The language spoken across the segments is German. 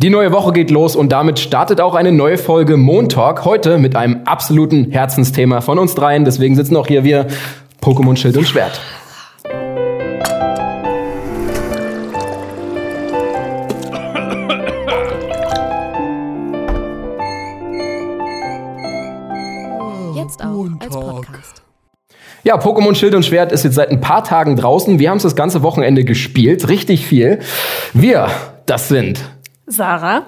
Die neue Woche geht los und damit startet auch eine neue Folge Montalk. Heute mit einem absoluten Herzensthema von uns dreien. Deswegen sitzen auch hier wir Pokémon Schild und Schwert. Jetzt auch als Podcast. Ja, Pokémon Schild und Schwert ist jetzt seit ein paar Tagen draußen. Wir haben es das ganze Wochenende gespielt, richtig viel. Wir, das sind Sarah.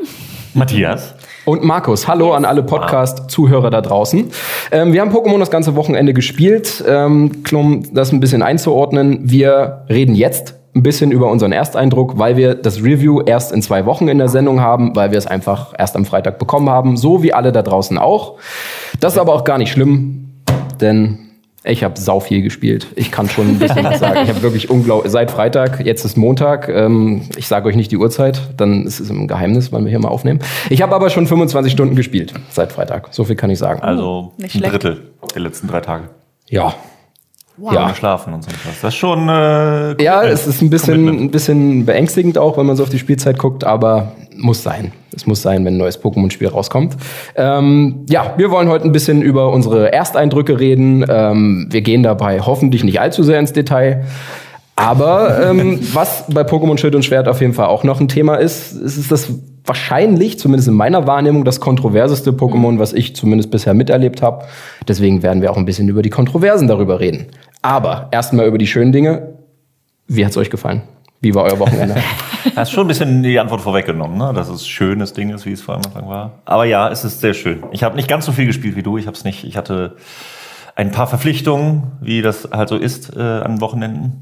Matthias. und Markus. Hallo an alle Podcast-Zuhörer da draußen. Ähm, wir haben Pokémon das ganze Wochenende gespielt. Ähm, um das ein bisschen einzuordnen, wir reden jetzt ein bisschen über unseren Ersteindruck, weil wir das Review erst in zwei Wochen in der Sendung haben, weil wir es einfach erst am Freitag bekommen haben, so wie alle da draußen auch. Das ist aber auch gar nicht schlimm, denn ich habe sau viel gespielt. Ich kann schon ein bisschen was sagen. Ich habe wirklich unglaublich seit Freitag, jetzt ist Montag. Ähm, ich sage euch nicht die Uhrzeit, dann ist es ein Geheimnis, wann wir hier mal aufnehmen. Ich habe aber schon 25 Stunden gespielt seit Freitag. So viel kann ich sagen. Also Nicht ein schlecht. Drittel der letzten drei Tage. Ja. Wow. Ja. Schlafen und so was. Das ist schon. Äh, Ja, es ist ein bisschen, ein bisschen beängstigend auch, wenn man so auf die Spielzeit guckt, aber muss sein. Es muss sein, wenn ein neues Pokémon-Spiel rauskommt. Ähm, ja, wir wollen heute ein bisschen über unsere Ersteindrücke reden. Ähm, wir gehen dabei hoffentlich nicht allzu sehr ins Detail. Aber ähm, was bei Pokémon Schild und Schwert auf jeden Fall auch noch ein Thema ist, ist, ist das wahrscheinlich, zumindest in meiner Wahrnehmung, das kontroverseste Pokémon, was ich zumindest bisher miterlebt habe. Deswegen werden wir auch ein bisschen über die Kontroversen darüber reden. Aber erstmal über die schönen Dinge. Wie hat's euch gefallen? Wie war euer Wochenende? Hast schon ein bisschen die Antwort vorweggenommen, ne? dass es ein schönes Ding ist, wie es vor am Anfang war. Aber ja, es ist sehr schön. Ich habe nicht ganz so viel gespielt wie du. Ich habe es nicht. Ich hatte ein paar Verpflichtungen, wie das halt so ist äh, an Wochenenden.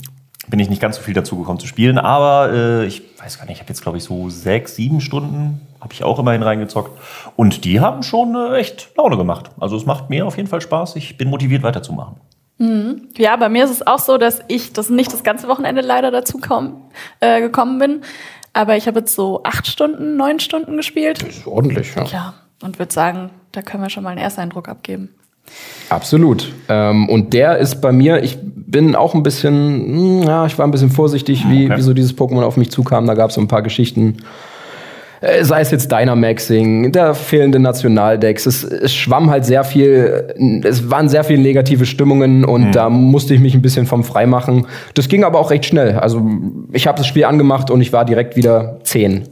Bin ich nicht ganz so viel dazu gekommen zu spielen, aber äh, ich weiß gar nicht, ich habe jetzt glaube ich so sechs, sieben Stunden habe ich auch immerhin reingezockt und die haben schon äh, echt Laune gemacht. Also es macht mir auf jeden Fall Spaß. Ich bin motiviert weiterzumachen. Ja, bei mir ist es auch so, dass ich das nicht das ganze Wochenende leider dazu komm, äh, gekommen bin. Aber ich habe jetzt so acht Stunden, neun Stunden gespielt. ist ordentlich, ja. Ja, und würde sagen, da können wir schon mal einen Ersteindruck abgeben. Absolut. Ähm, und der ist bei mir, ich bin auch ein bisschen, hm, ja, ich war ein bisschen vorsichtig, wie, Okay. wie so dieses Pokémon auf mich zukam. Da gab es so ein paar Geschichten. Äh, Sei es jetzt Dynamaxing, der fehlende Nationaldex. Es, es schwamm halt sehr viel, es waren sehr viele negative Stimmungen und da musste ich mich ein bisschen vom frei machen. Das ging aber auch recht schnell. Also ich habe das Spiel angemacht und ich war direkt wieder 10.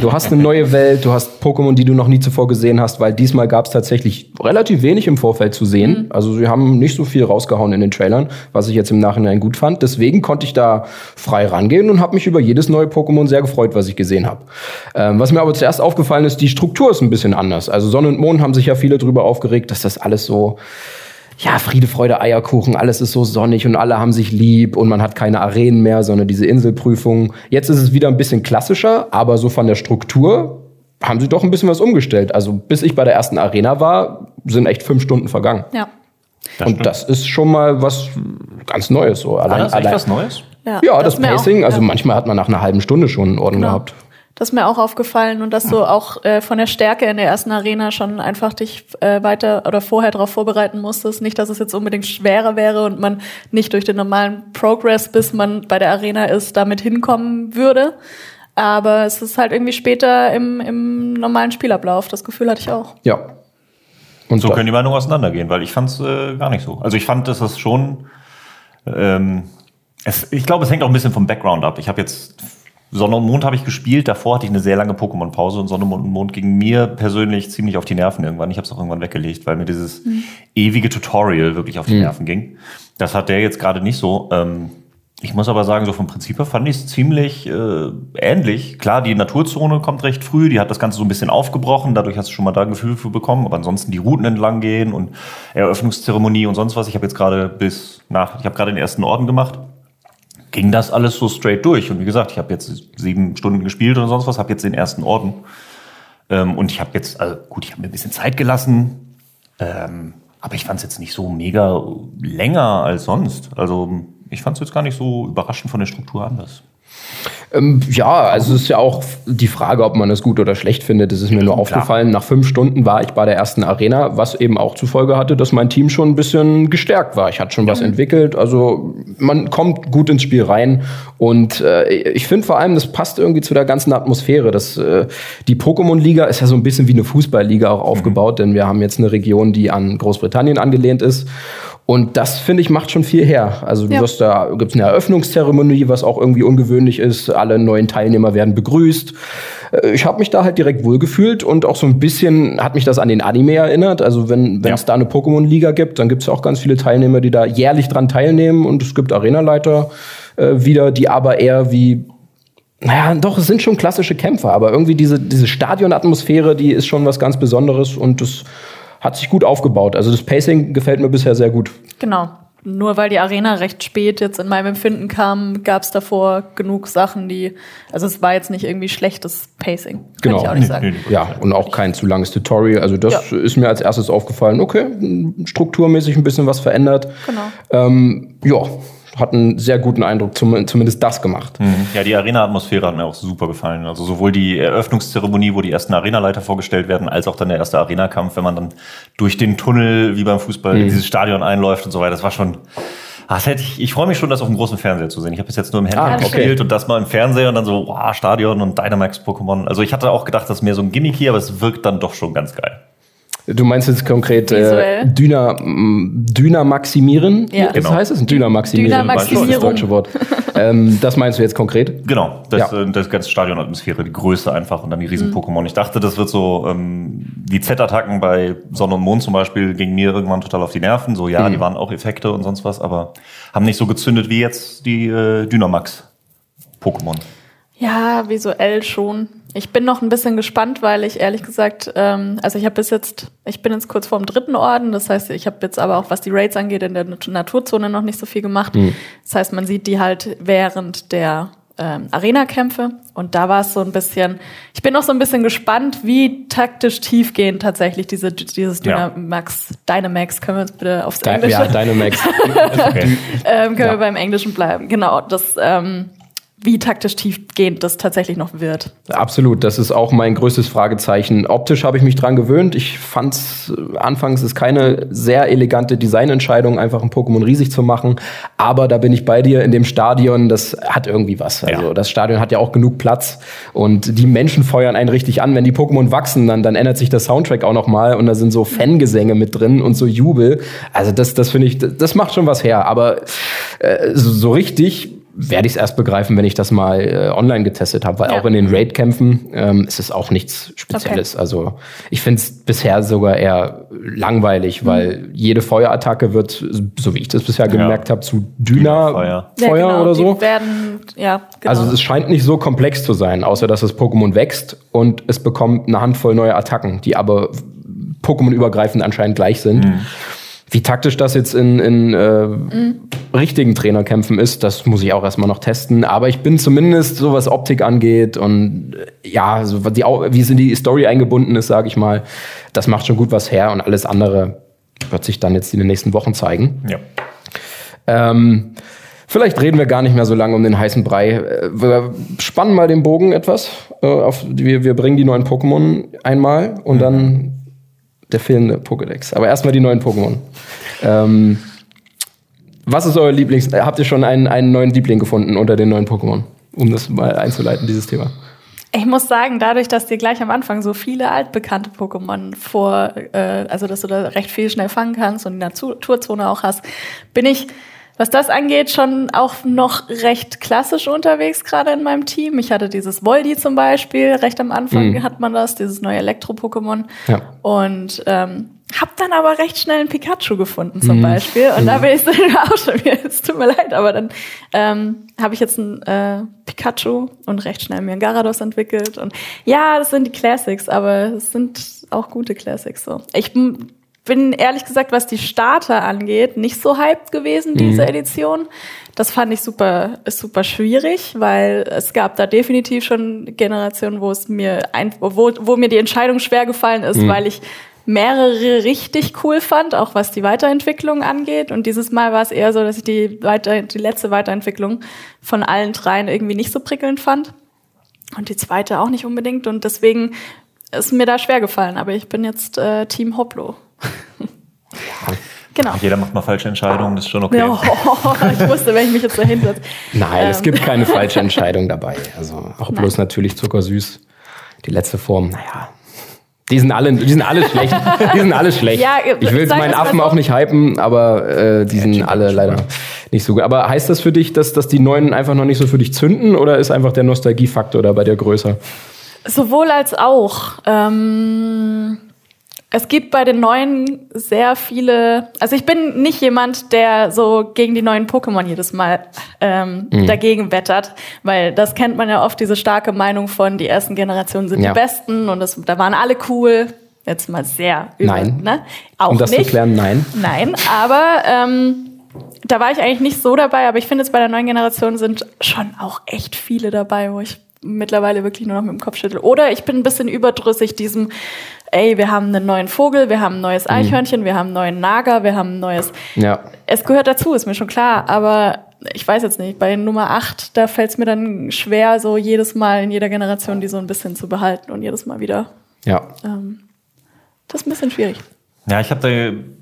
Du hast eine neue Welt, du hast Pokémon, die du noch nie zuvor gesehen hast, weil diesmal gab es tatsächlich relativ wenig im Vorfeld zu sehen. Also sie haben nicht so viel rausgehauen in den Trailern, was ich jetzt im Nachhinein gut fand. Deswegen konnte ich da frei rangehen und habe mich über jedes neue Pokémon sehr gefreut, was ich gesehen habe. Ähm, was mir aber zuerst aufgefallen ist, die Struktur ist ein bisschen anders. Also Sonne und Mond haben sich ja viele drüber aufgeregt, dass das alles so ja, Friede, Freude, Eierkuchen, alles ist so sonnig und alle haben sich lieb und man hat keine Arenen mehr, sondern diese Inselprüfung. Jetzt ist es wieder ein bisschen klassischer, aber so von der Struktur haben sie doch ein bisschen was umgestellt. Also bis ich bei der ersten Arena war, sind echt fünf Stunden vergangen. Ja. und das ist schon mal was ganz Neues. So. Allein, das echt allein, was Neues? ja, das, ist mir Pacing, auch, also ja. manchmal hat man nach einer halben Stunde schon einen Orden Genau. gehabt. Das ist mir auch aufgefallen und dass du auch äh, von der Stärke in der ersten Arena schon einfach dich äh, weiter oder vorher darauf vorbereiten musstest. Nicht, dass es jetzt unbedingt schwerer wäre und man nicht durch den normalen Progress, bis man bei der Arena ist, damit hinkommen würde. Aber es ist halt irgendwie später im, im normalen Spielablauf. Das Gefühl hatte ich auch. Ja. Und So können die Meinungen auseinandergehen, weil ich fand es äh, gar nicht so. Also ich fand, dass das schon. Ähm, es, ich glaube, es hängt auch ein bisschen vom Background ab. Ich habe jetzt Sonne und Mond habe ich gespielt. Davor hatte ich eine sehr lange Pokémon-Pause und Sonne und Mond ging mir persönlich ziemlich auf die Nerven irgendwann. Ich habe es auch irgendwann weggelegt, weil mir dieses ewige Tutorial wirklich auf die Nerven ging. Das hat der jetzt gerade nicht so. Ähm, ich muss aber sagen, so vom Prinzip her fand ich es ziemlich äh, ähnlich. Klar, die Naturzone kommt recht früh, die hat das Ganze so ein bisschen aufgebrochen, dadurch hast du schon mal da ein Gefühl für bekommen, aber ansonsten die Routen entlang gehen und Eröffnungszeremonie und sonst was. Ich habe jetzt gerade bis nach, ich habe gerade den ersten Orden gemacht. Ging das alles so straight durch. Und wie gesagt, ich habe jetzt sieben Stunden gespielt oder sonst was, habe jetzt den ersten Orden. Ähm, und ich habe jetzt, also gut, ich habe mir ein bisschen Zeit gelassen, ähm, aber ich fand es jetzt nicht so mega länger als sonst. Also ich fand es jetzt gar nicht so überraschend von der Struktur anders. Ähm, ja, also es ist ja auch die Frage, ob man es gut oder schlecht findet. Es ist mir nur aufgefallen, nach fünf Stunden war ich bei der ersten Arena, was eben auch zur Folge hatte, dass mein Team schon ein bisschen gestärkt war. Ich hatte schon was entwickelt. Also man kommt gut ins Spiel rein. Und äh, ich finde vor allem, das passt irgendwie zu der ganzen Atmosphäre. Das, äh, die Pokémon-Liga ist ja so ein bisschen wie eine Fußballliga auch aufgebaut, denn wir haben jetzt eine Region, die an Großbritannien angelehnt ist. Und das, finde ich, macht schon viel her. Also du Ja. wirst da, gibt eine Eröffnungszeremonie, was auch irgendwie ungewöhnlich ist. Alle neuen Teilnehmer werden begrüßt. Äh, Ich habe mich da halt direkt wohlgefühlt und auch so ein bisschen hat mich das an den Anime erinnert. Also wenn wenn es Ja. da eine Pokémon-Liga gibt, dann gibt es auch ganz viele Teilnehmer, die da jährlich dran teilnehmen. Und es gibt Arenaleiter äh, wieder, die aber eher wie naja, doch, es sind schon klassische Kämpfer, aber irgendwie diese, diese Stadionatmosphäre, die ist schon was ganz Besonderes und das hat sich gut aufgebaut. Also das Pacing gefällt mir bisher sehr gut. Genau. Nur weil die Arena recht spät jetzt in meinem Empfinden kam, gab es davor genug Sachen, die. Also es war jetzt nicht irgendwie schlechtes Pacing. Kann Genau. ich auch nicht sagen. Ja, und auch kein zu langes Tutorial. Also das ist mir als erstes aufgefallen. Okay, strukturmäßig ein bisschen was verändert. Genau. Ähm, ja, hat einen sehr guten Eindruck, zum, zumindest das gemacht. Ja, die Arena-Atmosphäre hat mir auch super gefallen. Also sowohl die Eröffnungszeremonie, wo die ersten Arenaleiter vorgestellt werden, als auch dann der erste Arena-Kampf, wenn man dann durch den Tunnel, wie beim Fußball, in dieses Stadion einläuft und so weiter. Das war schon. Ah, Das hätte ich, ich freue mich schon, das auf dem großen Fernseher zu sehen. Ich habe bis jetzt nur im Handy Ah, okay. gespielt und das mal im Fernseher und dann so, wow, Stadion und Dynamax-Pokémon. Also ich hatte auch gedacht, das ist mehr so ein Gimmick hier, aber es wirkt dann doch schon ganz geil. Du meinst jetzt konkret äh, Visuell. Dyna, m, Dynamaximieren? Ja. Das Genau. heißt es? Dynamaximieren. Dynamaximierung. Das ist das deutsche Wort. ähm, das meinst du jetzt konkret? Genau, das, Ja. äh, das ganze Stadionatmosphäre, die Größe einfach und dann die riesen Pokémon. Ich dachte, das wird so, ähm, die Z-Attacken bei Sonne und Mond zum Beispiel gingen mir irgendwann total auf die Nerven. So, ja, die waren auch Effekte und sonst was, aber haben nicht so gezündet wie jetzt die äh, Dynamax-Pokémon. Ja, visuell schon. Ich bin noch ein bisschen gespannt, weil ich ehrlich gesagt, ähm, also ich habe bis jetzt, ich bin jetzt kurz vorm dritten Orden, das heißt, ich habe jetzt aber auch, was die Raids angeht, in der Nat- Naturzone noch nicht so viel gemacht. Das heißt, man sieht die halt während der ähm, Arena-Kämpfe und da war es so ein bisschen, ich bin noch so ein bisschen gespannt, wie taktisch tiefgehend tatsächlich diese, dieses Ja. Dynamax, Dynamax, können wir uns bitte aufs Englische ja, Dynamax. Okay. ähm, können Ja. wir beim Englischen bleiben. Genau, das, ähm, wie taktisch tiefgehend das tatsächlich noch wird. Absolut, das ist auch mein größtes Fragezeichen. Optisch habe ich mich dran gewöhnt. Ich fand anfangs ist keine sehr elegante Designentscheidung, einfach ein Pokémon riesig zu machen. Aber da bin ich bei dir in dem Stadion, das hat irgendwie was. Also Ja. das Stadion hat ja auch genug Platz und die Menschen feuern einen richtig an. Wenn die Pokémon wachsen, dann, dann ändert sich der Soundtrack auch noch mal und da sind so Fangesänge mit drin und so Jubel. Also das, das finde ich, das, das macht schon was her. Aber äh, so, so richtig werde ich es erst begreifen, wenn ich das mal äh, online getestet habe, weil Ja. auch in den Raid-Kämpfen ähm, ist es auch nichts Spezielles. Also ich finde es bisher sogar eher langweilig, weil jede Feuerattacke wird, so wie ich das bisher gemerkt habe, zu Düna-Feuer Feuer. genau, oder so. Die werden, ja, genau. Also es scheint nicht so komplex zu sein, außer dass das Pokémon wächst und es bekommt eine Handvoll neue Attacken, die aber Pokémon-übergreifend anscheinend gleich sind. Wie taktisch das jetzt in, in äh, richtigen Trainerkämpfen ist, das muss ich auch erstmal noch testen. Aber ich bin zumindest, so was Optik angeht und äh, ja, so was die, wie es in die Story eingebunden ist, sage ich mal, das macht schon gut was her und alles andere wird sich dann jetzt in den nächsten Wochen zeigen. Ja. Ähm, vielleicht reden wir gar nicht mehr so lange um den heißen Brei. Äh, Wir spannen mal den Bogen etwas. Äh, auf, wir, wir bringen die neuen Pokémon einmal und dann der fehlende Pokédex. Aber erstmal die neuen Pokémon. Ähm, was ist euer Lieblings... Äh, habt ihr schon einen, einen neuen Liebling gefunden unter den neuen Pokémon? Um das mal einzuleiten, dieses Thema. ich muss sagen, dadurch, dass dir gleich am Anfang so viele altbekannte Pokémon vor, äh, also dass du da recht viel schnell fangen kannst und die Naturzone auch hast, bin ich, was das angeht, schon auch noch recht klassisch unterwegs, gerade in meinem Team. Ich hatte dieses Voldi zum Beispiel, recht am Anfang Mhm. hat man das, dieses neue Elektro-Pokémon. Ja. Und ähm, hab dann aber recht schnell einen Pikachu gefunden zum Mhm. Beispiel. Und da bin ich dann auch schon wieder, es tut mir leid, aber dann ähm, habe ich jetzt ein äh, Pikachu und recht schnell mir ein Garados entwickelt. Und ja, das sind die Classics, aber es sind auch gute Classics so. Ich m- bin ehrlich gesagt, was die Starter angeht, nicht so hyped gewesen, diese Edition. Das fand ich super, super schwierig, weil es gab da definitiv schon Generationen, wo es mir ein, wo, wo mir die Entscheidung schwer gefallen ist, weil ich mehrere richtig cool fand, auch was die Weiterentwicklung angeht. Und dieses Mal war es eher so, dass ich die, weiter, die letzte Weiterentwicklung von allen dreien irgendwie nicht so prickelnd fand. Und die zweite auch nicht unbedingt. Und deswegen ist mir da schwer gefallen. Aber ich bin jetzt äh, Team Hoplo. Genau. Jeder macht mal falsche Entscheidungen, das ist schon okay. Ja, oh, ich wusste, wenn ich mich jetzt da hinsetze. Nein, ähm. es gibt keine falsche Entscheidung dabei. Also auch bloß natürlich zuckersüß. Die letzte Form, naja. Die sind alle, die sind alle schlecht. Die sind alle schlecht. Ja, ich will meinen Affen so. auch nicht hypen, aber äh, die sind alle leider nicht so gut. Aber heißt das für dich, dass, dass die neuen einfach noch nicht so für dich zünden oder ist einfach der Nostalgiefaktor da bei dir größer? Sowohl als auch. Ähm es gibt bei den neuen sehr viele. Also ich bin nicht jemand, der so gegen die neuen Pokémon jedes Mal ähm, mhm. dagegen wettert, weil das kennt man ja oft diese starke Meinung von die ersten Generationen sind ja. die besten und das, da waren alle cool. Jetzt mal sehr übel, Nein. Ne? Auch um das nicht. zu klären, nein. Nein, aber ähm, da war ich eigentlich nicht so dabei. Aber ich finde jetzt bei der neuen Generation sind schon auch echt viele dabei, wo ich mittlerweile wirklich nur noch mit dem Kopf schüttel. Oder ich bin ein bisschen überdrüssig diesem ey, wir haben einen neuen Vogel, wir haben ein neues mhm. Eichhörnchen, mhm. wir haben einen neuen Nager, wir haben ein neues. Ja. Es gehört dazu, ist mir schon klar, aber ich weiß jetzt nicht, bei Nummer 8, da fällt es mir dann schwer, so jedes Mal in jeder Generation die so ein bisschen zu behalten und jedes Mal wieder. Ja. Ähm, das ist ein bisschen schwierig. Ja, ich habe da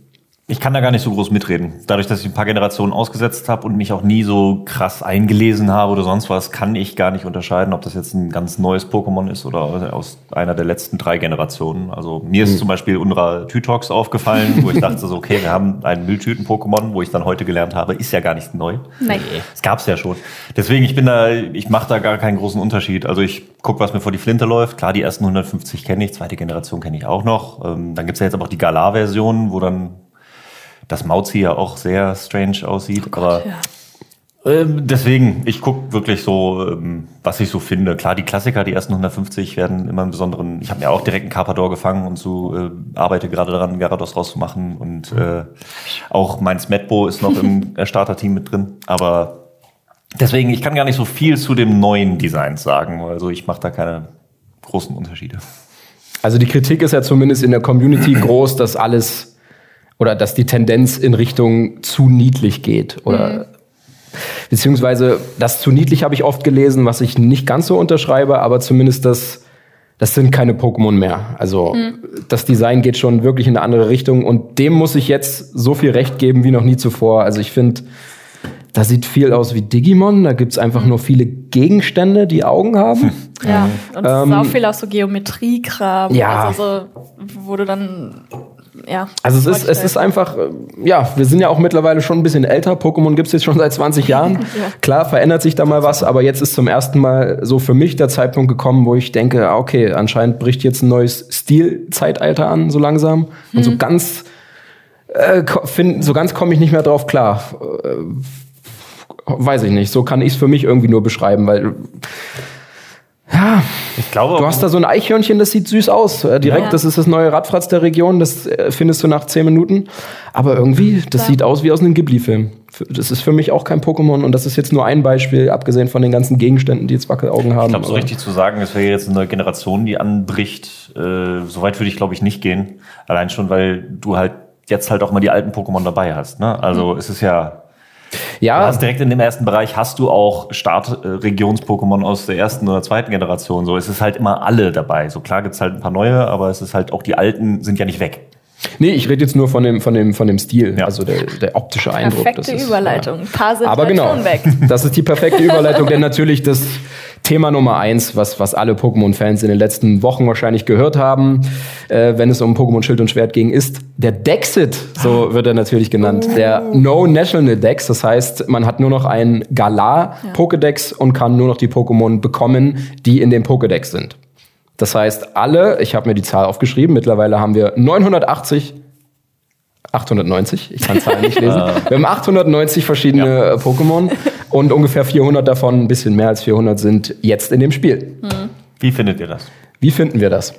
ich kann da gar nicht so groß mitreden. Dadurch, dass ich ein paar Generationen ausgesetzt habe und mich auch nie so krass eingelesen habe oder sonst was, kann ich gar nicht unterscheiden, ob das jetzt ein ganz neues Pokémon ist oder aus einer der letzten drei Generationen. Also mir ist mhm. zum Beispiel Unra Tytox aufgefallen, wo ich dachte so, okay, wir haben einen Mülltüten-Pokémon, wo ich dann heute gelernt habe, ist ja gar nicht neu. Nein. Es gab's ja schon. Deswegen, ich bin da, ich mache da gar keinen großen Unterschied. Also ich guck, was mir vor die Flinte läuft. Klar, die ersten 150 kenne ich, zweite Generation kenne ich auch noch. Ähm, dann gibt's ja jetzt aber auch die Galar-Version, wo dann dass Mauzi ja auch sehr strange aussieht. Oh Gott, aber ja. ähm, deswegen, ich gucke wirklich so, ähm, was ich so finde. Klar, die Klassiker, die ersten 150 werden immer einen besonderen. Ich habe mir auch direkt einen Carpador gefangen und so äh, arbeite gerade daran, Garados rauszumachen. Und äh, auch mein Smetbo ist noch im Starter-Team mit drin. Aber deswegen, ich kann gar nicht so viel zu dem neuen Design sagen. Also ich mache da keine großen Unterschiede. Also die Kritik ist ja zumindest in der Community groß, dass alles oder dass die Tendenz in Richtung zu niedlich geht oder mhm. beziehungsweise das zu niedlich habe ich oft gelesen, was ich nicht ganz so unterschreibe, aber zumindest das das sind keine Pokémon mehr. Also mhm. das Design geht schon wirklich in eine andere Richtung und dem muss ich jetzt so viel Recht geben wie noch nie zuvor. Also ich finde, da sieht viel aus wie Digimon. Da gibt's einfach mhm. nur viele Gegenstände, die Augen haben. Ja, und es ähm, ist auch viel aus so Geometriekram. Ja. Also so, wo du dann ja. Also es ist, es ist einfach, äh, ja, wir sind ja auch mittlerweile schon ein bisschen älter. Pokémon gibt es jetzt schon seit 20 Jahren. ja. Klar, verändert sich da mal was, aber jetzt ist zum ersten Mal so für mich der Zeitpunkt gekommen, wo ich denke, ah, okay, anscheinend bricht jetzt ein neues Stilzeitalter an, so langsam. Hm. Und so mhm. ganz, äh, find, so ganz komme ich nicht mehr drauf klar. Äh, weiß ich nicht. So kann ich es für mich irgendwie nur beschreiben, weil ja, ich glaube, du hast da so ein Eichhörnchen, das sieht süß aus. Äh, direkt, ja. das ist das neue Radfratz der Region, das äh, findest du nach zehn Minuten. Aber irgendwie, das ja. sieht aus wie aus einem Ghibli-Film. Das ist für mich auch kein Pokémon und das ist jetzt nur ein Beispiel, abgesehen von den ganzen Gegenständen, die jetzt Wackelaugen haben. Ich glaube, so richtig zu sagen, es wäre jetzt eine Generation, die anbricht, äh, so weit würde ich, glaube ich, nicht gehen. Allein schon, weil du halt jetzt halt auch mal die alten Pokémon dabei hast. Ne? Also mhm. es ist ja ja. Du hast direkt in dem ersten Bereich hast du auch Startregions-Pokémon aus der ersten oder zweiten Generation. So, es ist halt immer alle dabei. So klar gibt's halt ein paar neue, aber es ist halt auch die alten sind ja nicht weg. Nee, ich rede jetzt nur von dem, von dem, von dem Stil, ja. also der, der optische Eindruck. Perfekte das ist, Überleitung. Ein paar sind aber halt genau, schon weg. Das ist die perfekte Überleitung, denn natürlich das Thema Nummer eins, was, was alle Pokémon-Fans in den letzten Wochen wahrscheinlich gehört haben, äh, wenn es um Pokémon Schild und Schwert ging, ist der Dexit, so wird er natürlich genannt. Oh. Der No National Dex, das heißt, man hat nur noch einen Galar-Pokédex ja. und kann nur noch die Pokémon bekommen, die in dem Pokédex sind. Das heißt, alle, ich habe mir die Zahl aufgeschrieben, mittlerweile haben wir 980 890, ich kann Zahlen nicht lesen. Wir haben 890 verschiedene ja. Äh, Pokémon und ungefähr 400 davon, ein bisschen mehr als 400, sind jetzt in dem Spiel. Hm. Wie findet ihr das? Wie finden wir das?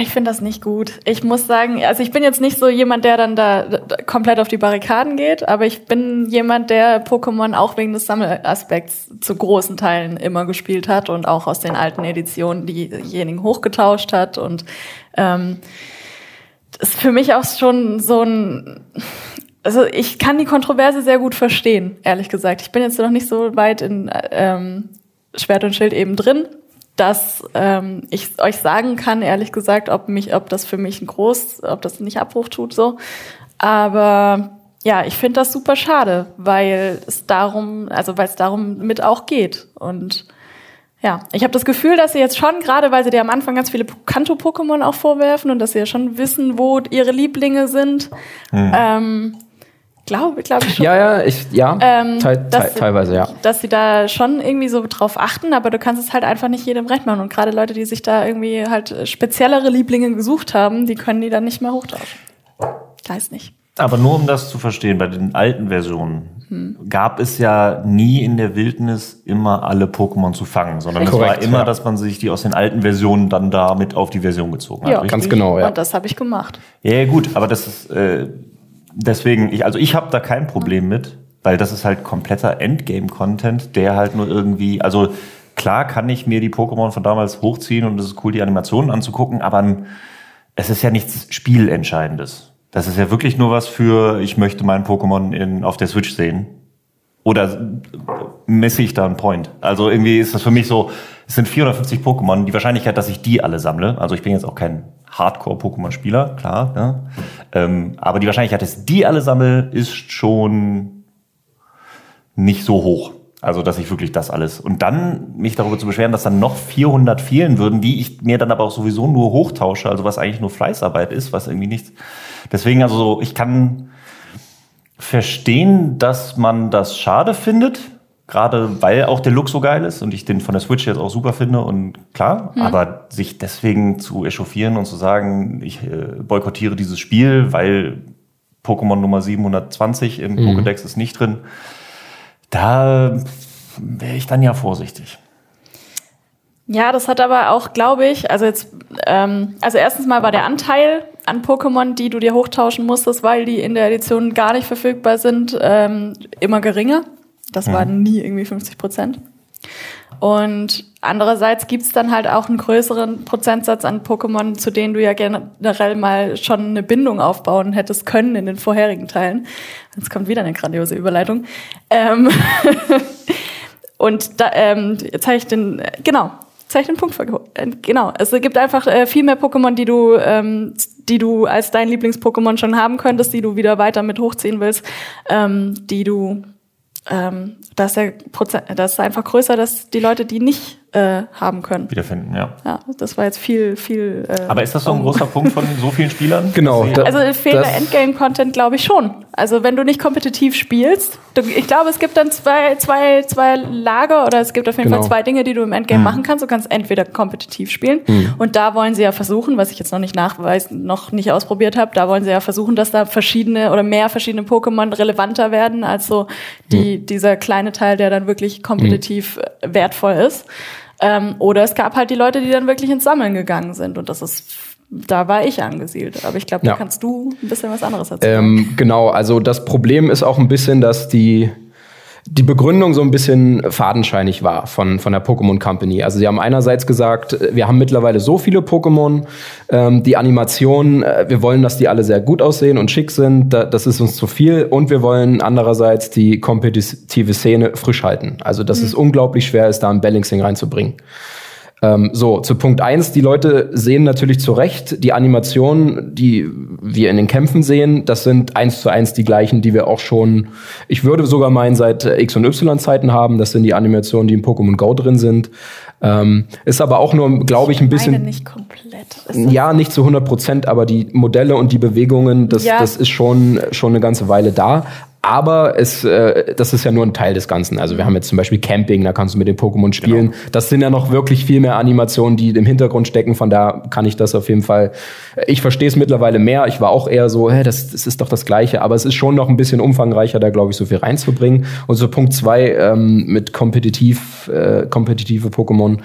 Ich finde das nicht gut. Ich muss sagen, also ich bin jetzt nicht so jemand, der dann da komplett auf die Barrikaden geht, aber ich bin jemand, der Pokémon auch wegen des Sammelaspekts zu großen Teilen immer gespielt hat und auch aus den alten Editionen diejenigen hochgetauscht hat und ähm, ist für mich auch schon so ein, also ich kann die Kontroverse sehr gut verstehen, ehrlich gesagt. Ich bin jetzt noch nicht so weit in ähm, Schwert und Schild eben drin, dass ähm, ich euch sagen kann, ehrlich gesagt, ob mich, ob das für mich ein groß, ob das nicht Abbruch tut, so. Aber ja, ich finde das super schade, weil es darum, also weil es darum mit auch geht. Und ja, ich habe das Gefühl, dass sie jetzt schon, gerade weil sie dir am Anfang ganz viele Kanto-Pokémon auch vorwerfen und dass sie ja schon wissen, wo ihre Lieblinge sind, mhm. ähm, Glaube, glaube ich schon. Ja, ja, ich, ja, ähm, te te teilweise, ja. Dass sie da schon irgendwie so drauf achten, aber du kannst es halt einfach nicht jedem recht machen. Und gerade Leute, die sich da irgendwie halt speziellere Lieblinge gesucht haben, die können die dann nicht mehr hochtauschen. Weiß nicht. Aber nur um das zu verstehen, bei den alten Versionen hm. gab es ja nie in der Wildnis immer alle Pokémon zu fangen, sondern Korrekt, es war immer, ja. dass man sich die aus den alten Versionen dann damit auf die Version gezogen ja, hat. Ganz genau, ja. Und das habe ich gemacht. Ja, gut, aber das ist äh, deswegen, ich, also ich habe da kein Problem mit, weil das ist halt kompletter Endgame-Content, der halt nur irgendwie, also klar kann ich mir die Pokémon von damals hochziehen und es ist cool, die Animationen anzugucken, aber es ist ja nichts Spielentscheidendes. Das ist ja wirklich nur was für, ich möchte meinen Pokémon in, auf der Switch sehen. Oder messe ich da einen Point? Also irgendwie ist das für mich so, es sind 450 Pokémon, die Wahrscheinlichkeit, dass ich die alle sammle, also ich bin jetzt auch kein Hardcore-Pokémon-Spieler, klar, ja. Ähm, aber die Wahrscheinlichkeit, dass die alle sammle, ist schon nicht so hoch. Also, dass ich wirklich das alles. Und dann mich darüber zu beschweren, dass dann noch 400 fehlen würden, die ich mir dann aber auch sowieso nur hochtausche, also was eigentlich nur Fleißarbeit ist, was irgendwie nichts. Deswegen, also, ich kann verstehen, dass man das schade findet, gerade weil auch der Look so geil ist und ich den von der Switch jetzt auch super finde und klar, mhm. aber sich deswegen zu echauffieren und zu sagen, ich äh, boykottiere dieses Spiel, weil Pokémon Nummer 720 im mhm. Pokédex ist nicht drin da wäre ich dann ja vorsichtig. Ja, das hat aber auch, glaube ich, also jetzt, ähm, also erstens mal war der Anteil an Pokémon, die du dir hochtauschen musstest, weil die in der Edition gar nicht verfügbar sind, ähm, immer geringer. Das mhm. waren nie irgendwie 50 Prozent. Und andererseits gibt's dann halt auch einen größeren Prozentsatz an Pokémon, zu denen du ja generell mal schon eine Bindung aufbauen hättest können in den vorherigen Teilen. Jetzt kommt wieder eine grandiose Überleitung. Ähm und da ähm, zeige ich den, genau, zeige ich den Punkt äh, Genau, es gibt einfach äh, viel mehr Pokémon, die du, ähm, die du als dein Lieblings-Pokémon schon haben könntest, die du wieder weiter mit hochziehen willst, ähm, die du ähm, da der Prozent, das ist einfach größer, dass die Leute, die nicht äh, haben können. Wiederfinden, ja. Ja, das war jetzt viel, viel. Äh, Aber ist das so ein großer Punkt von so vielen Spielern? Genau. Da, also fehlender Endgame-Content glaube ich schon. Also wenn du nicht kompetitiv spielst, du, ich glaube, es gibt dann zwei, zwei, zwei Lager oder es gibt auf jeden genau. Fall zwei Dinge, die du im Endgame mhm. machen kannst. Du kannst entweder kompetitiv spielen mhm. und da wollen sie ja versuchen, was ich jetzt noch nicht nachweisen, noch nicht ausprobiert habe, da wollen sie ja versuchen, dass da verschiedene oder mehr verschiedene Pokémon relevanter werden als so die, mhm. dieser kleine Teil, der dann wirklich kompetitiv mhm. wertvoll ist. Ähm, oder es gab halt die Leute, die dann wirklich ins Sammeln gegangen sind. Und das ist da war ich angesiedelt. Aber ich glaube, da ja. kannst du ein bisschen was anderes erzählen. Ähm, genau, also das Problem ist auch ein bisschen, dass die die Begründung so ein bisschen fadenscheinig war von, von der Pokémon Company. Also sie haben einerseits gesagt, wir haben mittlerweile so viele Pokémon, ähm, die Animation, äh, wir wollen, dass die alle sehr gut aussehen und schick sind, da, das ist uns zu viel und wir wollen andererseits die kompetitive Szene frisch halten. Also dass mhm. es unglaublich schwer ist, da ein Balancing reinzubringen. Ähm, so, zu Punkt eins: die Leute sehen natürlich zu Recht, die Animationen, die wir in den Kämpfen sehen, das sind eins zu eins die gleichen, die wir auch schon, ich würde sogar meinen, seit X- und Y-Zeiten haben. Das sind die Animationen, die in Pokémon Go drin sind. Ähm, ist aber auch nur, glaube ich, ein bisschen. nicht komplett. Ja, nicht zu 100 Prozent, aber die Modelle und die Bewegungen, das, ja. das ist schon, schon eine ganze Weile da. Aber es, äh, das ist ja nur ein Teil des Ganzen. Also wir haben jetzt zum Beispiel Camping, da kannst du mit den Pokémon spielen. Genau. Das sind ja noch wirklich viel mehr Animationen, die im Hintergrund stecken. Von da kann ich das auf jeden Fall. Ich verstehe es mittlerweile mehr. Ich war auch eher so, hä, das, das ist doch das Gleiche. Aber es ist schon noch ein bisschen umfangreicher, da glaube ich so viel reinzubringen. Und so Punkt zwei ähm, mit kompetitiv, äh, kompetitive Pokémon.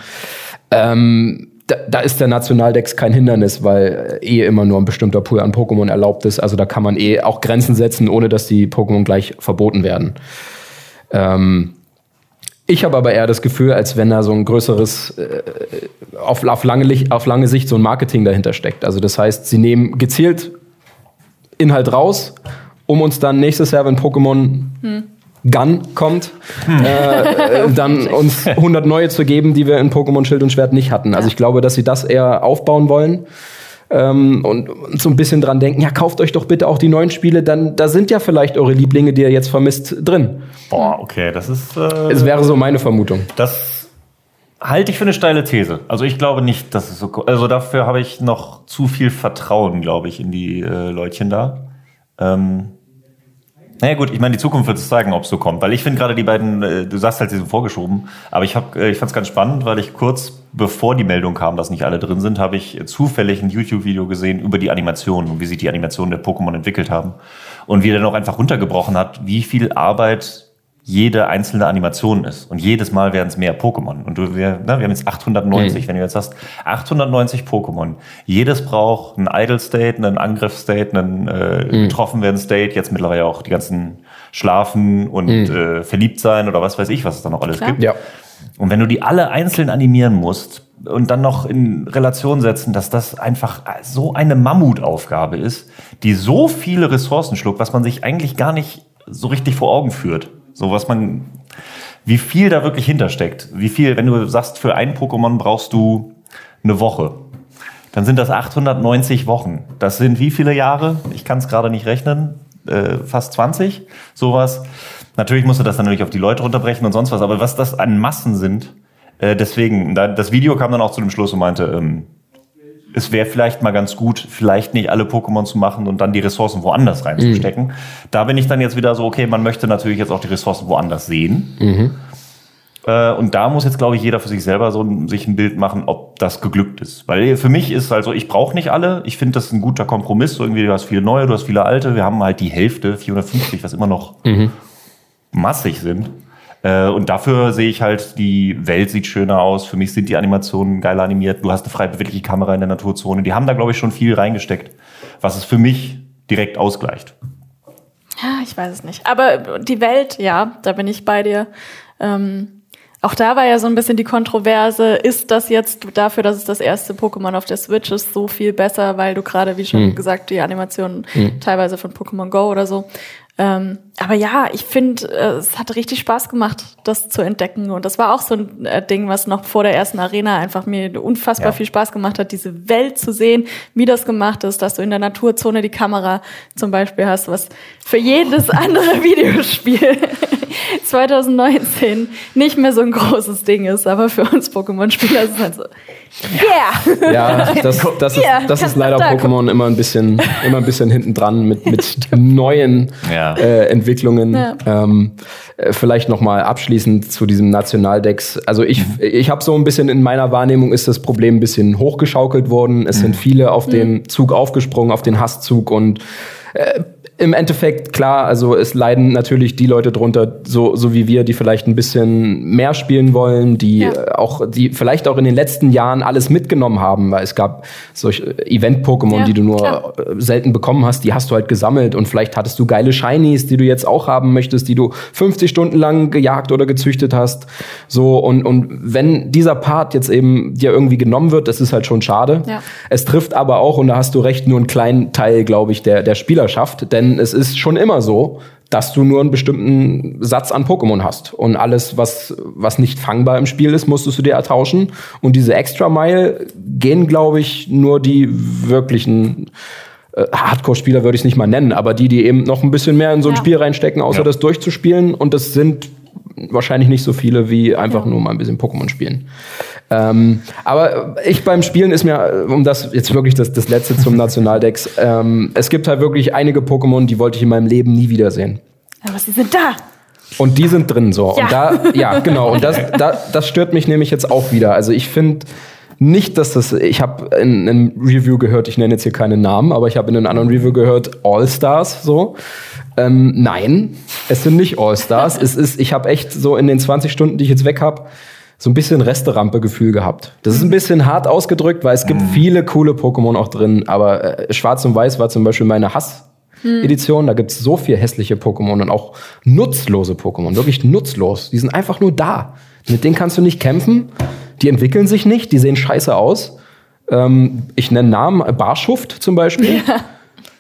Ähm, da, da ist der Nationaldex kein Hindernis, weil eh immer nur ein bestimmter Pool an Pokémon erlaubt ist. Also da kann man eh auch Grenzen setzen, ohne dass die Pokémon gleich verboten werden. Ähm, ich habe aber eher das Gefühl, als wenn da so ein größeres, äh, auf, auf, lange, auf lange Sicht so ein Marketing dahinter steckt. Also das heißt, sie nehmen gezielt Inhalt raus, um uns dann nächstes Jahr, wenn Pokémon hm. Gun kommt, hm. äh, dann uns 100 neue zu geben, die wir in Pokémon Schild und Schwert nicht hatten. Also ich glaube, dass sie das eher aufbauen wollen. Ähm, und, und so ein bisschen dran denken, ja, kauft euch doch bitte auch die neuen Spiele, dann da sind ja vielleicht eure Lieblinge, die ihr jetzt vermisst, drin. Boah, okay, das ist. Äh, es wäre so meine Vermutung. Das halte ich für eine steile These. Also ich glaube nicht, dass es so. Also dafür habe ich noch zu viel Vertrauen, glaube ich, in die äh, Leutchen da. Ähm, naja gut, ich meine, die Zukunft wird es zeigen, ob es so kommt. Weil ich finde gerade die beiden, äh, du sagst halt, sie sind vorgeschoben, aber ich, hab, äh, ich fand es ganz spannend, weil ich kurz bevor die Meldung kam, dass nicht alle drin sind, habe ich zufällig ein YouTube-Video gesehen über die Animationen und wie sich die Animationen der Pokémon entwickelt haben. Und wie er dann auch einfach runtergebrochen hat, wie viel Arbeit jede einzelne Animation ist. Und jedes Mal werden es mehr Pokémon. Und du, wir, ne, wir haben jetzt 890, mhm. wenn du jetzt hast, 890 Pokémon. Jedes braucht einen Idle-State, einen Angriff-State, einen äh, mhm. getroffen werden State, jetzt mittlerweile auch die ganzen Schlafen und mhm. äh, verliebt sein oder was weiß ich, was es da noch alles Klar. gibt. Ja. Und wenn du die alle einzeln animieren musst und dann noch in Relation setzen, dass das einfach so eine Mammutaufgabe ist, die so viele Ressourcen schluckt, was man sich eigentlich gar nicht so richtig vor Augen führt. So was man, wie viel da wirklich hintersteckt. Wie viel, wenn du sagst, für ein Pokémon brauchst du eine Woche, dann sind das 890 Wochen. Das sind wie viele Jahre? Ich kann es gerade nicht rechnen. Äh, fast 20, sowas. Natürlich musst du das dann natürlich auf die Leute runterbrechen und sonst was. Aber was das an Massen sind, äh, deswegen, das Video kam dann auch zu dem Schluss und meinte, ähm, es wäre vielleicht mal ganz gut, vielleicht nicht alle Pokémon zu machen und dann die Ressourcen woanders reinzustecken. Mhm. Da bin ich dann jetzt wieder so, okay, man möchte natürlich jetzt auch die Ressourcen woanders sehen. Mhm. Äh, und da muss jetzt, glaube ich, jeder für sich selber so ein, sich ein Bild machen, ob das geglückt ist. Weil für mich ist also, ich brauche nicht alle. Ich finde, das ist ein guter Kompromiss. Irgendwie, du hast viele neue, du hast viele alte. Wir haben halt die Hälfte, 450, was immer noch mhm. massig sind. Äh, und dafür sehe ich halt, die Welt sieht schöner aus. Für mich sind die Animationen geiler animiert. Du hast eine frei bewegliche Kamera in der Naturzone. Die haben da, glaube ich, schon viel reingesteckt, was es für mich direkt ausgleicht. Ja, ich weiß es nicht. Aber die Welt, ja, da bin ich bei dir. Ähm, auch da war ja so ein bisschen die Kontroverse, ist das jetzt dafür, dass es das erste Pokémon auf der Switch ist, so viel besser, weil du gerade, wie schon mhm. gesagt, die Animationen mhm. teilweise von Pokémon Go oder so ähm, aber ja, ich finde, äh, es hat richtig Spaß gemacht, das zu entdecken. Und das war auch so ein äh, Ding, was noch vor der ersten Arena einfach mir unfassbar ja. viel Spaß gemacht hat, diese Welt zu sehen, wie das gemacht ist, dass du in der Naturzone die Kamera zum Beispiel hast, was für jedes andere Videospiel 2019 nicht mehr so ein großes Ding ist. Aber für uns Pokémon-Spieler ist es halt so, yeah! Ja, das, das, ist, das ist leider Pokémon immer ein bisschen, immer ein bisschen hinten dran mit, mit neuen ja. äh, Entwicklungen. Ja. Ähm, äh, vielleicht noch mal abschließend zu diesem Nationaldex. Also ich, mhm. ich habe so ein bisschen in meiner Wahrnehmung ist das Problem ein bisschen hochgeschaukelt worden. Es mhm. sind viele auf mhm. den Zug aufgesprungen, auf den Hasszug und äh, im Endeffekt, klar, also es leiden natürlich die Leute drunter, so, so wie wir, die vielleicht ein bisschen mehr spielen wollen, die ja. auch, die vielleicht auch in den letzten Jahren alles mitgenommen haben, weil es gab solche Event-Pokémon, ja, die du nur klar. selten bekommen hast, die hast du halt gesammelt und vielleicht hattest du geile Shinies, die du jetzt auch haben möchtest, die du 50 Stunden lang gejagt oder gezüchtet hast. So, und, und wenn dieser Part jetzt eben dir irgendwie genommen wird, das ist halt schon schade. Ja. Es trifft aber auch, und da hast du recht, nur einen kleinen Teil, glaube ich, der, der Spielerschaft, denn es ist schon immer so, dass du nur einen bestimmten Satz an Pokémon hast. Und alles, was, was nicht fangbar im Spiel ist, musstest du dir ertauschen. Und diese Extra Mile gehen, glaube ich, nur die wirklichen äh, Hardcore-Spieler würde ich es nicht mal nennen, aber die, die eben noch ein bisschen mehr in so ein ja. Spiel reinstecken, außer ja. das durchzuspielen. Und das sind wahrscheinlich nicht so viele wie einfach nur mal ein bisschen Pokémon spielen. Ähm, aber ich beim Spielen ist mir, um das jetzt wirklich das, das letzte zum Nationaldex, ähm, es gibt halt wirklich einige Pokémon, die wollte ich in meinem Leben nie wiedersehen. Aber sie sind da. Und die sind drin so. Ja. Und da, ja, genau. Und das, da, das stört mich nämlich jetzt auch wieder. Also ich finde nicht, dass das, ich habe in einem Review gehört, ich nenne jetzt hier keine Namen, aber ich habe in einem anderen Review gehört, All-Stars so. Ähm, nein, es sind nicht All-Stars. es ist, ich habe echt so in den 20 Stunden, die ich jetzt weg habe, so ein bisschen Resterampe-Gefühl gehabt. Das ist ein bisschen hart ausgedrückt, weil es gibt mhm. viele coole Pokémon auch drin, aber äh, Schwarz und Weiß war zum Beispiel meine Hass-Edition. Da gibt's so viel hässliche Pokémon und auch nutzlose Pokémon, wirklich nutzlos. Die sind einfach nur da. Mit denen kannst du nicht kämpfen. Die entwickeln sich nicht, die sehen scheiße aus. Ähm, ich nenne Namen, Barschuft zum Beispiel. Ja.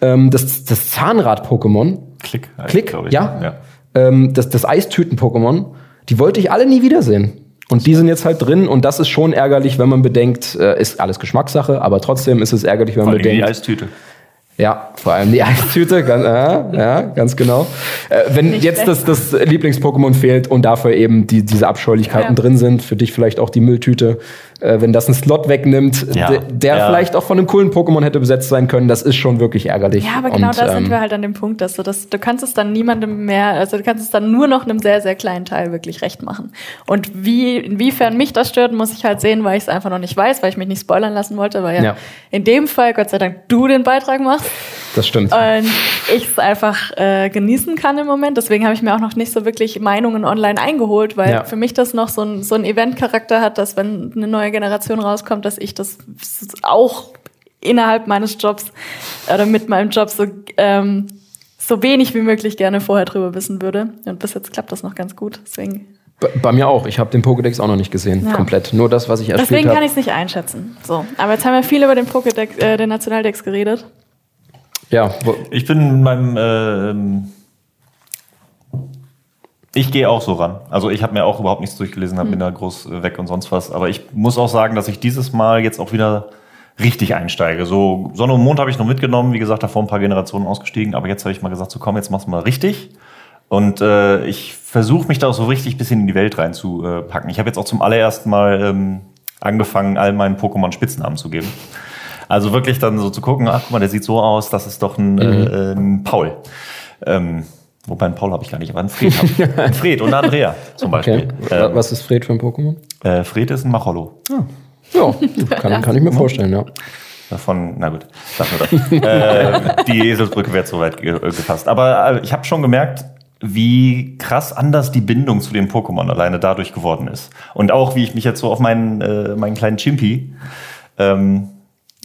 ähm, das, das Zahnrad-Pokémon. Klick. Klick, ich. ja. ja. Ähm, das, das Eistüten-Pokémon. Die wollte ich alle nie wiedersehen. Und die sind jetzt halt drin und das ist schon ärgerlich, wenn man bedenkt, äh, ist alles Geschmackssache, aber trotzdem ist es ärgerlich, wenn Vor man allem die bedenkt. Eistüte. Ja, vor allem die Eistüte, ganz, äh, ja, ganz genau. Äh, wenn Nicht jetzt das, das Lieblings-Pokémon fehlt und dafür eben die, diese Abscheulichkeiten Ja. drin sind, für dich vielleicht auch die Mülltüte, äh, wenn das einen Slot wegnimmt, Ja. der, der Ja. vielleicht auch von einem coolen Pokémon hätte besetzt sein können, das ist schon wirklich ärgerlich. Ja, aber genau und, da sind ähm, wir halt an dem Punkt, dass du das, du kannst es dann niemandem mehr, also du kannst es dann nur noch einem sehr, sehr kleinen Teil wirklich recht machen. Und wie, inwiefern mich das stört, muss ich halt sehen, weil ich es einfach noch nicht weiß, weil ich mich nicht spoilern lassen wollte, weil ja, Ja. in dem Fall, Gott sei Dank, du den Beitrag machst Das stimmt. und ich es einfach äh, genießen kann im Moment. Deswegen habe ich mir auch noch nicht so wirklich Meinungen online eingeholt, weil Ja. für mich das noch so ein, so ein Event-Charakter hat, dass wenn eine neue Generation rauskommt, dass ich das auch innerhalb meines Jobs oder mit meinem Job so, ähm, so wenig wie möglich gerne vorher drüber wissen würde. Und bis jetzt klappt das noch ganz gut. Deswegen, Bei, bei mir auch. Ich habe den Pokédex auch noch nicht gesehen, Ja. komplett. Nur das, was ich erspielt deswegen kann habe. ich es nicht einschätzen. So, aber jetzt haben wir viel über den Pokédex, äh, den Nationaldex geredet. Ja, wo, Ich bin mit meinem. ähm, ich gehe auch so ran. Also ich habe mir auch überhaupt nichts durchgelesen, habe bin da groß äh, weg und sonst was. Aber ich muss auch sagen, dass ich dieses Mal jetzt auch wieder richtig einsteige. So Sonne und Mond habe ich noch mitgenommen. Wie gesagt, davor ein paar Generationen ausgestiegen. Aber jetzt habe ich mal gesagt, so komm, jetzt mach's mal richtig. Und äh, ich versuche mich da auch so richtig bisschen in die Welt reinzupacken. Ich habe jetzt auch zum allerersten Mal ähm, angefangen, all meinen Pokémon Spitznamen zu geben. Also wirklich dann so zu gucken, ach guck mal, der sieht so aus, das ist doch ein, äh, ein Paul. Ähm, wobei einen Paul habe ich gar nicht, aber einen Fred habe ich. Ein Fred und eine Andrea zum okay. Beispiel. Ähm, Was ist Fred für ein Pokémon? äh, Fred ist ein Macholo. Ja, kann, kann ich mir vorstellen, ja. Davon, na gut, lassen wir das. äh, die Eselsbrücke wird so weit ge äh, gefasst. Aber äh, ich habe schon gemerkt, wie krass anders die Bindung zu den Pokémon alleine dadurch geworden ist. Und auch, wie ich mich jetzt so auf meinen, äh, meinen kleinen Chimpi ähm,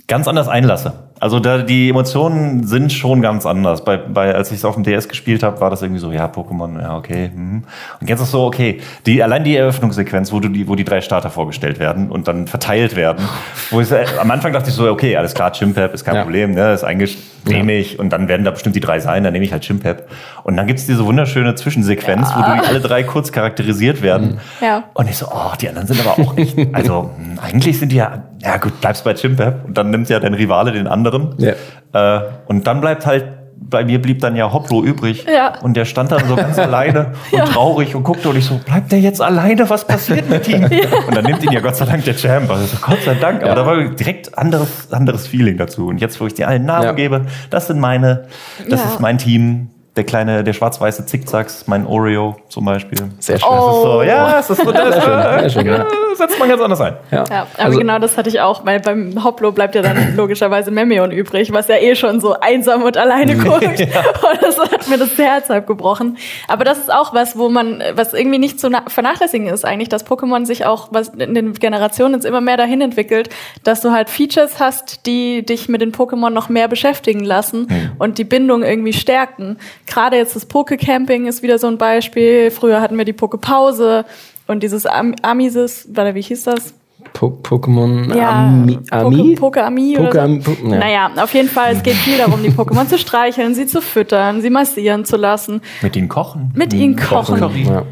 ganz anders einlasse. Also da, die Emotionen sind schon ganz anders. Bei, bei, als ich es auf dem DS gespielt habe, war das irgendwie so, ja, Pokémon, ja, okay. Mhm. Und jetzt ist so, okay, die, allein die Eröffnungssequenz, wo, du die, wo die drei Starter vorgestellt werden und dann verteilt werden, wo ich, äh, am Anfang dachte ich so, okay, alles klar, Chimpep ist kein Ja. Problem, ne, ist eigentlich, nehme ich und dann werden da bestimmt die drei sein, dann nehme ich halt Chimpep. Und dann gibt's diese wunderschöne Zwischensequenz, wo die alle drei kurz charakterisiert werden. Ja. Und ich so, oh, die anderen sind aber auch nicht. Also, hm, eigentlich sind die ja, ja gut, bleibst bei Chimpep und dann nimmt ja dein Rivale den anderen. Ja. Äh, und dann bleibt halt, bei mir blieb dann ja Hoplo übrig. Ja. Und der stand dann so ganz alleine und traurig und guckte und ich so, bleibt der jetzt alleine? Was passiert mit ihm? Und dann nimmt ihn ja Gott sei Dank der Champ. Also so, Gott sei Dank. Aber Ja. da war direkt anderes, anderes Feeling dazu. Und jetzt, wo ich dir allen Namen Ja. gebe, das sind meine, das Ja. ist mein Team. Der kleine, der schwarz-weiße Zickzacks, mein Oreo zum Beispiel. Sehr schön. Das ist so, Oh. ja, es ist so, das, Sehr schön, sehr schön, ja. Setzt man ganz anders ein. Ja, Ja, aber also, genau das hatte ich auch, weil beim Hoplo bleibt ja dann logischerweise Memeon übrig, was ja eh schon so einsam und alleine guckt. Und das hat mir das Herz halb gebrochen. Aber das ist auch was, wo man, was irgendwie nicht zu na- vernachlässigen ist eigentlich, dass Pokémon sich auch was in den Generationen jetzt immer mehr dahin entwickelt, dass du halt Features hast, die dich mit den Pokémon noch mehr beschäftigen lassen und die Bindung irgendwie stärken. Gerade jetzt das Pokecamping ist wieder so ein Beispiel. Früher hatten wir die Pokepause und dieses Am Amisis, warte, wie hieß das? Po Pokémon Ja, Ami? Ami? Poke, Poke-Ami Poke oder Ami- so. Po- ja. Naja, auf jeden Fall, es geht viel darum, die Pokémon zu streicheln, sie zu füttern, sie massieren zu lassen, Mit ihnen kochen. mit ihnen kochen, Curry. Ja.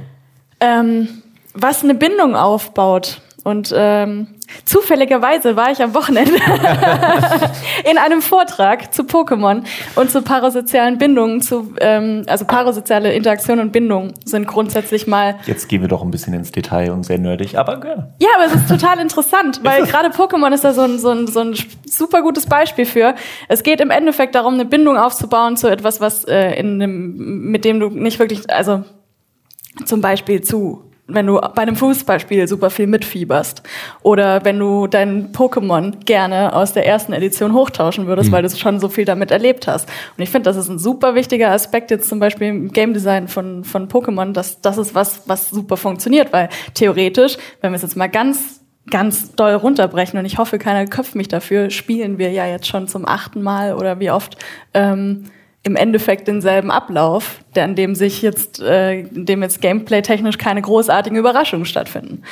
ähm, was eine Bindung aufbaut. Und ähm, zufälligerweise war ich am Wochenende in einem Vortrag zu Pokémon und zu parasozialen Bindungen, zu ähm, also parasoziale Interaktion und Bindung sind grundsätzlich mal Jetzt gehen wir doch ein bisschen ins Detail und sehr nerdig, aber gerne. Ja, aber es ist total interessant, weil gerade Pokémon ist da so ein, so, ein, so ein super gutes Beispiel für. Es geht im Endeffekt darum, eine Bindung aufzubauen zu etwas, was äh, in einem, mit dem du nicht wirklich, also zum Beispiel zu wenn du bei einem Fußballspiel super viel mitfieberst oder wenn du deinen Pokémon gerne aus der ersten Edition hochtauschen würdest, weil du schon so viel damit erlebt hast. Und ich finde, das ist ein super wichtiger Aspekt jetzt zum Beispiel im Game Design von, von Pokémon, dass das ist was, was super funktioniert, weil theoretisch, wenn wir es jetzt mal ganz ganz doll runterbrechen und ich hoffe, keiner köpft mich dafür, spielen wir ja jetzt schon zum achten Mal oder wie oft ähm, im Endeffekt denselben Ablauf, der an dem sich jetzt, äh, in dem jetzt gameplay-technisch keine großartigen Überraschungen stattfinden.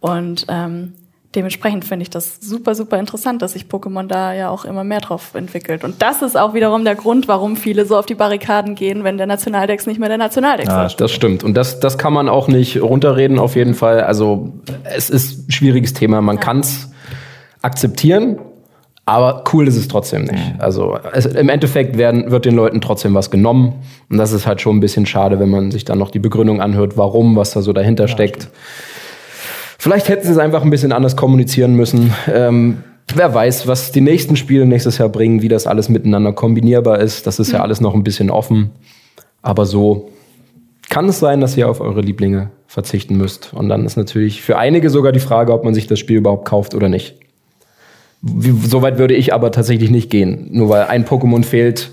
Und ähm, dementsprechend finde ich das super, super interessant, dass sich Pokémon da ja auch immer mehr drauf entwickelt. Und das ist auch wiederum der Grund, warum viele so auf die Barrikaden gehen, wenn der Nationaldex nicht mehr der Nationaldex ja, ist. Das stimmt. Und das, das kann man auch nicht runterreden, auf jeden Fall. Also es ist ein schwieriges Thema. Man ja. kann es akzeptieren, aber cool ist es trotzdem nicht. Mhm. Also es, im Endeffekt werden, wird den Leuten trotzdem was genommen. Und das ist halt schon ein bisschen schade, wenn man sich dann noch die Begründung anhört, warum, was da so dahinter ja, steckt. Stimmt. Vielleicht hätten sie es einfach ein bisschen anders kommunizieren müssen. Ähm, wer weiß, was die nächsten Spiele nächstes Jahr bringen, wie das alles miteinander kombinierbar ist. Das ist mhm. ja alles noch ein bisschen offen. Aber so kann es sein, dass ihr auf eure Lieblinge verzichten müsst. Und dann ist natürlich für einige sogar die Frage, ob man sich das Spiel überhaupt kauft oder nicht. Wie, Soweit würde ich aber tatsächlich nicht gehen. Nur weil ein Pokémon fehlt,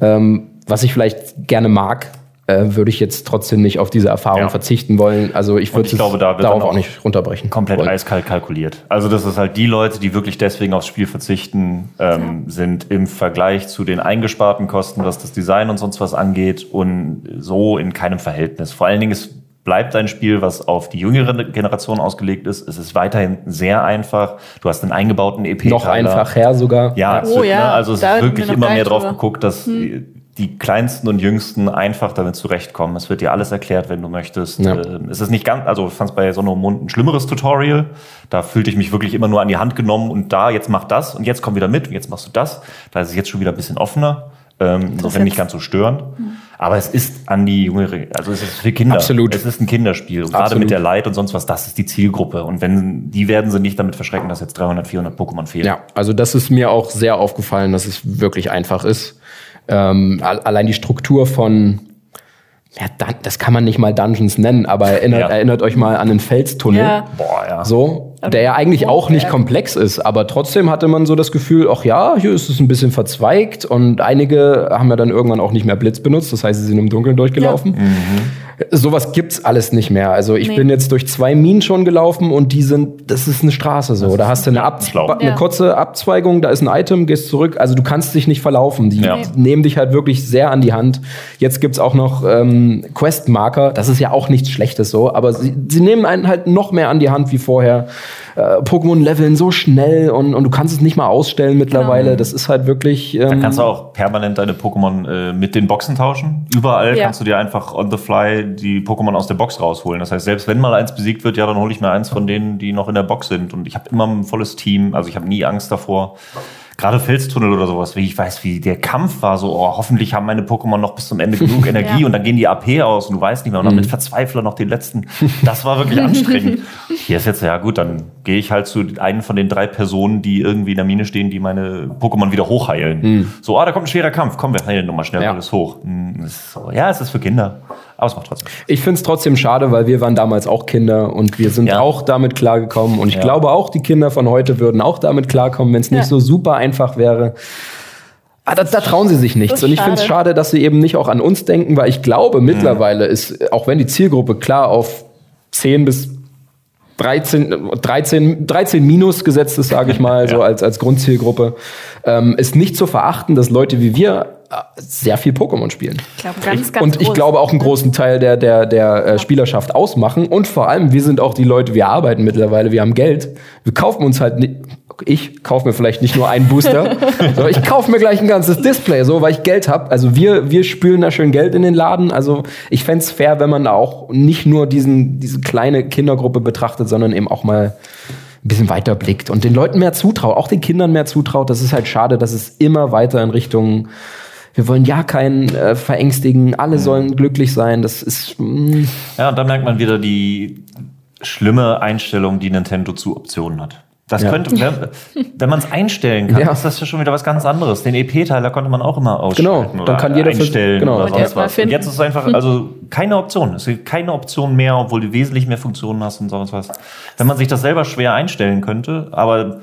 ähm, was ich vielleicht gerne mag, äh, würde ich jetzt trotzdem nicht auf diese Erfahrung ja. verzichten wollen. Also ich würde da darauf auch, auch nicht runterbrechen. Komplett wollen. eiskalt kalkuliert. Also das ist halt die Leute, die wirklich deswegen aufs Spiel verzichten, ähm, ja. sind im Vergleich zu den eingesparten Kosten, was das Design und sonst was angeht, und so in keinem Verhältnis. Vor allen Dingen es bleibt ein Spiel, was auf die jüngere Generation ausgelegt ist. Es ist weiterhin sehr einfach. Du hast einen eingebauten EP. Noch einfacher sogar. Ja, oh, ja. Ne? also es ist wirklich immer mehr drauf geguckt, dass hm die Kleinsten und Jüngsten einfach damit zurechtkommen. Es wird dir alles erklärt, wenn du möchtest. Ja. Ähm, es ist nicht ganz, also ich fand es bei Sonomund ein schlimmeres Tutorial. Da fühlte ich mich wirklich immer nur an die Hand genommen und da, jetzt mach das und jetzt komm wieder mit und jetzt machst du das. Da ist es jetzt schon wieder ein bisschen offener. Ähm, insofern nicht ganz so störend. Mhm. Aber es ist an die jüngere, also es ist für Kinder. Absolut. Es ist ein Kinderspiel. Und gerade mit der Light und sonst was, das ist die Zielgruppe. Und wenn, die werden sie nicht damit verschrecken, dass jetzt 300, 400 Pokémon fehlen. Ja, also das ist mir auch sehr aufgefallen, dass es wirklich einfach ist. Ähm, allein die Struktur von, ja, das kann man nicht mal Dungeons nennen, aber erinnert, ja. erinnert euch mal an den Felstunnel. Ja. Boah, ja. So, der ja eigentlich auch nicht komplex ist, aber trotzdem hatte man so das Gefühl, ach ja, hier ist es ein bisschen verzweigt und einige haben ja dann irgendwann auch nicht mehr Blitz benutzt, das heißt, sie sind im Dunkeln durchgelaufen. Ja. Mhm. Sowas gibt's alles nicht mehr. Also ich nee. bin jetzt durch zwei Minen schon gelaufen und die sind, das ist eine Straße so. Da hast du eine, Abzwe eine kurze Abzweigung, da ist ein Item, gehst zurück. Also du kannst dich nicht verlaufen. Die ja. nehmen dich halt wirklich sehr an die Hand. Jetzt gibt's auch noch ähm, Quest-Marker. Das ist ja auch nichts Schlechtes so, aber sie, sie nehmen einen halt noch mehr an die Hand wie vorher äh, Pokémon leveln so schnell und, und du kannst es nicht mal ausstellen mittlerweile. Genau. Das ist halt wirklich. Ähm, da kannst du auch permanent deine Pokémon äh, mit den Boxen tauschen. Überall ja. kannst du dir einfach on the fly die Pokémon aus der Box rausholen. Das heißt, selbst wenn mal eins besiegt wird, ja, dann hole ich mir eins von denen, die noch in der Box sind. Und ich habe immer ein volles Team. Also ich habe nie Angst davor gerade Felstunnel oder sowas, wie ich weiß, wie der Kampf war, so, oh, hoffentlich haben meine Pokémon noch bis zum Ende genug Energie ja. und dann gehen die AP aus und du weißt nicht mehr und dann mhm. mit Verzweifler noch den letzten. Das war wirklich anstrengend. Hier ist jetzt, ja gut, dann gehe ich halt zu einen von den drei Personen, die irgendwie in der Mine stehen, die meine Pokémon wieder hochheilen. Mhm. So, ah, da kommt ein schwerer Kampf, komm, wir heilen nochmal schnell ja. alles hoch. Hm, so, ja, es ist für Kinder. Aber es macht trotzdem. Ich finde es trotzdem schade, weil wir waren damals auch Kinder und wir sind ja. auch damit klargekommen. Und ich ja. glaube auch, die Kinder von heute würden auch damit klarkommen, wenn es nicht ja. so super einfach wäre. Ah, da, da, trauen sie sich nichts. Und ich finde es schade, dass sie eben nicht auch an uns denken, weil ich glaube, mittlerweile ist, auch wenn die Zielgruppe klar auf 10 bis 13, 13, 13 minus gesetzt ist, sage ich mal, ja. so als, als Grundzielgruppe, ähm, ist nicht zu verachten, dass Leute wie wir sehr viel Pokémon spielen. Ich glaube, ganz, ganz Und ich glaube auch einen großen Teil der, der, der äh, Spielerschaft ausmachen. Und vor allem, wir sind auch die Leute, wir arbeiten mittlerweile, wir haben Geld. Wir kaufen uns halt nicht, ich kaufe mir vielleicht nicht nur einen Booster, sondern ich kaufe mir gleich ein ganzes Display, so, weil ich Geld habe. Also wir, wir spülen da schön Geld in den Laden. Also ich fände es fair, wenn man auch nicht nur diesen, diese kleine Kindergruppe betrachtet, sondern eben auch mal ein bisschen weiter blickt und den Leuten mehr zutraut, auch den Kindern mehr zutraut. Das ist halt schade, dass es immer weiter in Richtung wir wollen ja keinen äh, verängstigen, alle sollen glücklich sein. Das ist. Mh. Mm. Ja, und da merkt man wieder die schlimme Einstellung, die Nintendo zu Optionen hat. Das ja. könnte, wenn, wenn man es einstellen kann, ja. ist das ja schon wieder was ganz anderes. Den EP-Teiler konnte man auch immer ausschalten genau, dann kann jeder einstellen genau. oder sonst was. Und jetzt ist es einfach, also keine Option. Es gibt keine Option mehr, obwohl du wesentlich mehr Funktionen hast und sonst was. Wenn man sich das selber schwer einstellen könnte, aber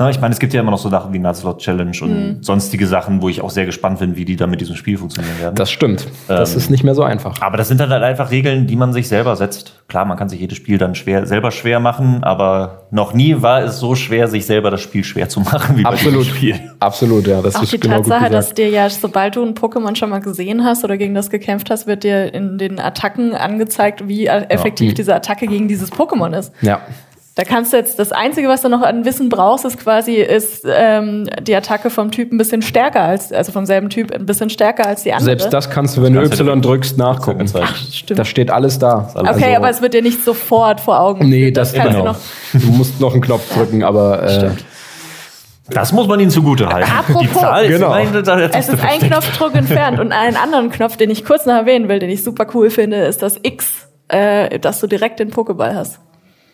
na, ich meine, es gibt ja immer noch so Sachen wie Nuzlocke Challenge und mhm. sonstige Sachen, wo ich auch sehr gespannt bin, wie die dann mit diesem Spiel funktionieren werden. Das stimmt. Das ähm, ist nicht mehr so einfach. Aber das sind dann halt einfach Regeln, die man sich selber setzt. Klar, man kann sich jedes Spiel dann schwer, selber schwer machen, aber noch nie war es so schwer, sich selber das Spiel schwer zu machen wie Absolut. bei diesem Spiel. Absolut, ja. Das auch ist die genau Tatsache, dass dir ja, sobald du ein Pokémon schon mal gesehen hast oder gegen das gekämpft hast, wird dir in den Attacken angezeigt, wie effektiv ja. diese Attacke gegen dieses Pokémon ist. Ja Da kannst du jetzt, das Einzige, was du noch an Wissen brauchst, ist quasi, ist ähm, die Attacke vom Typ ein bisschen stärker als, also vom selben Typ ein bisschen stärker als die andere. Selbst das kannst du, wenn du Y drückst, nachgucken. Ach, stimmt. Da steht alles da. Okay, Also- aber es wird dir nicht sofort vor Augen. Nee, das, kannst genau. du noch. Du musst noch einen Knopf drücken, aber äh, Das muss man ihnen zugute halten. Apropos. Die Zahl ist Genau. meine, da- das Es ist ein Knopfdruck entfernt und einen anderen Knopf, den ich kurz noch erwähnen will, den ich super cool finde, ist das X, äh, dass du direkt den Pokéball hast.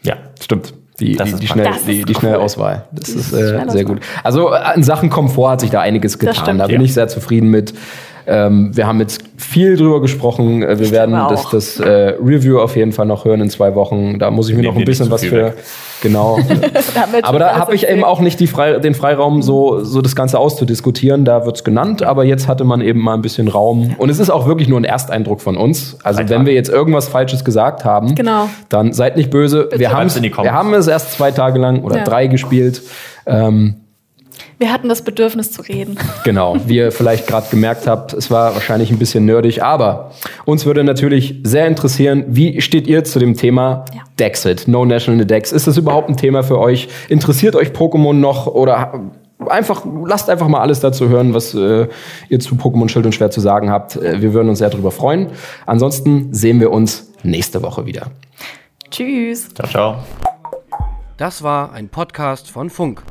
Ja. stimmt. Die, Das die, die, schnell, Das ist die, die cool. Schnellauswahl. Das Die ist äh, sehr gut. Also äh, in Sachen Komfort hat sich da einiges getan. stimmt. Da bin Ja. ich sehr zufrieden mit. Ähm, wir haben jetzt viel drüber gesprochen. Äh, Wir werden glaube das, das äh, Review auf jeden Fall noch hören in zwei Wochen. Da muss ich mir Nehmen noch ein bisschen was für. weg. Genau. Aber da habe ich eben auch nicht die Frei, den Freiraum, so, so das Ganze auszudiskutieren. Da wird's genannt, aber jetzt hatte man eben mal ein bisschen Raum. Und es ist auch wirklich nur ein Ersteindruck von uns. Also wenn wir jetzt irgendwas Falsches gesagt haben, Genau. dann seid nicht böse. Wir, wir haben es erst zwei Tage lang oder Ja. drei gespielt. Ähm, Wir hatten das Bedürfnis zu reden. Genau, wie ihr vielleicht gerade gemerkt habt, es war wahrscheinlich ein bisschen nerdig, aber uns würde natürlich sehr interessieren, wie steht ihr zu dem Thema Ja. Dexit, No National Dex? Ist das überhaupt ein Thema für euch? Interessiert euch Pokémon noch oder einfach lasst einfach mal alles dazu hören, was äh, ihr zu Pokémon Schild und Schwert zu sagen habt. Äh, wir würden uns sehr darüber freuen. Ansonsten sehen wir uns nächste Woche wieder. Tschüss. Ciao, ciao. Das war ein Podcast von Funk.